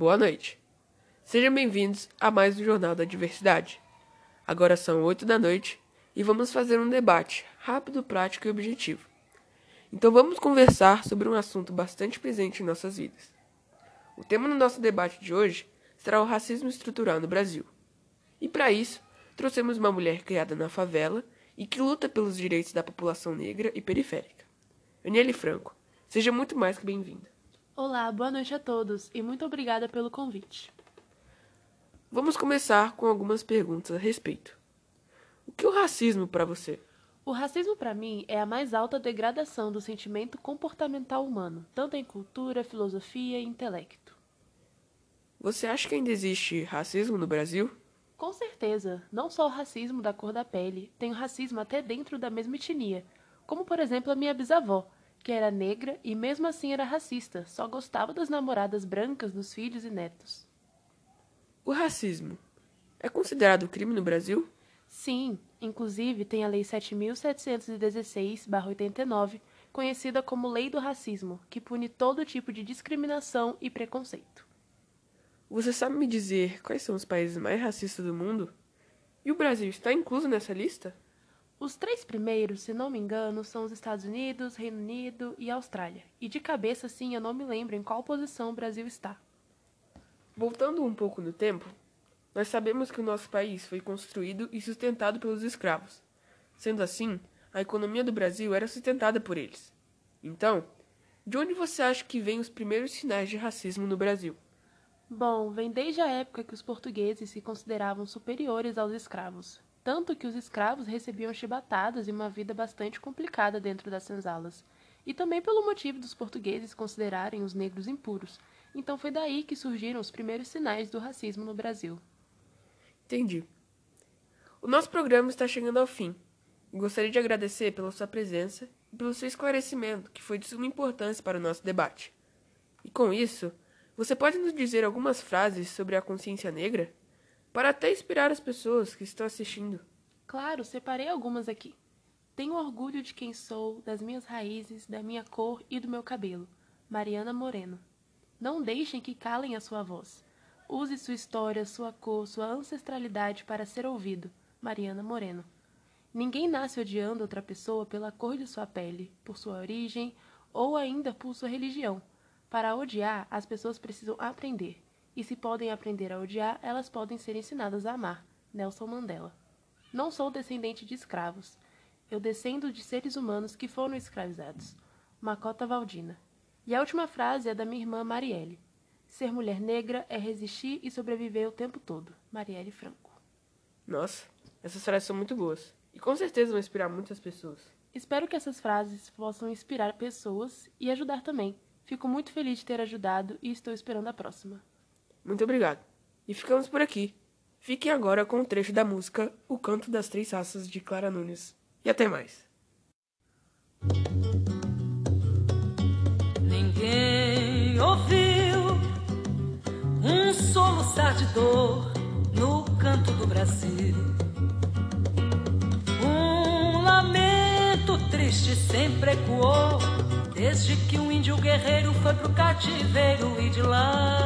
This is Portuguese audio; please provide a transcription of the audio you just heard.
boa noite. Sejam bem-vindos a mais um Jornal da Diversidade. Agora são oito da noite e vamos fazer um debate rápido, prático e objetivo. Então vamos conversar sobre um assunto bastante presente em nossas vidas. O tema do nosso debate de hoje será o racismo estrutural no Brasil. E para isso, trouxemos uma mulher criada na favela e que luta pelos direitos da população negra e periférica. Aniele Franco, seja muito mais que bem-vinda. Olá, boa noite a todos e muito obrigada pelo convite. Vamos começar com algumas perguntas a respeito. O que é o racismo para você? O racismo para mim é a mais alta degradação do sentimento comportamental humano, tanto em cultura, filosofia e intelecto. Você acha que ainda existe racismo no Brasil? Com certeza, não só o racismo da cor da pele, tem o racismo até dentro da mesma etnia, como por exemplo a minha bisavó, que era negra e mesmo assim era racista, só gostava das namoradas brancas dos filhos e netos. O racismo é considerado crime no Brasil? Sim, inclusive tem a Lei 7.716-89, conhecida como Lei do Racismo, que pune todo tipo de discriminação e preconceito. Você sabe me dizer quais são os países mais racistas do mundo? E o Brasil está incluso nessa lista? Os três primeiros, se não me engano, são os Estados Unidos, Reino Unido e Austrália. E de cabeça, sim, eu não me lembro em qual posição o Brasil está. Voltando um pouco no tempo, nós sabemos que o nosso país foi construído e sustentado pelos escravos. Sendo assim, a economia do Brasil era sustentada por eles. Então, de onde você acha que vêm os primeiros sinais de racismo no Brasil? Bom, vem desde a época que os portugueses se consideravam superiores aos escravos, tanto que os escravos recebiam chibatadas e uma vida bastante complicada dentro das senzalas, e também pelo motivo dos portugueses considerarem os negros impuros. Então foi daí que surgiram os primeiros sinais do racismo no Brasil. Entendi. O nosso programa está chegando ao fim. Gostaria de agradecer pela sua presença e pelo seu esclarecimento, que foi de suma importância para o nosso debate. E com isso, você pode nos dizer algumas frases sobre a consciência negra? Para até inspirar as pessoas que estão assistindo. Claro, separei algumas aqui. Tenho orgulho de quem sou, das minhas raízes, da minha cor e do meu cabelo. Mariana Moreno. Não deixem que calem a sua voz. Use sua história, sua cor, sua ancestralidade para ser ouvido. Mariana Moreno. Ninguém nasce odiando outra pessoa pela cor de sua pele, por sua origem ou ainda por sua religião. Para odiar, as pessoas precisam aprender. E se podem aprender a odiar, elas podem ser ensinadas a amar. Nelson Mandela. Não sou descendente de escravos. Eu descendo de seres humanos que foram escravizados. Macota Valdina. E a última frase é da minha irmã Marielle. Ser mulher negra é resistir e sobreviver o tempo todo. Marielle Franco. Nossa, essas frases são muito boas. E com certeza vão inspirar muitas pessoas. Espero que essas frases possam inspirar pessoas e ajudar também. Fico muito feliz de ter ajudado e estou esperando a próxima. Muito obrigado. E ficamos por aqui. Fiquem agora com o um trecho da música O Canto das Três Raças de Clara Nunes. E até mais. Ninguém ouviu um soluçar de dor no canto do Brasil. Um lamento triste sempre ecoou desde que um índio guerreiro foi pro cativeiro e de lá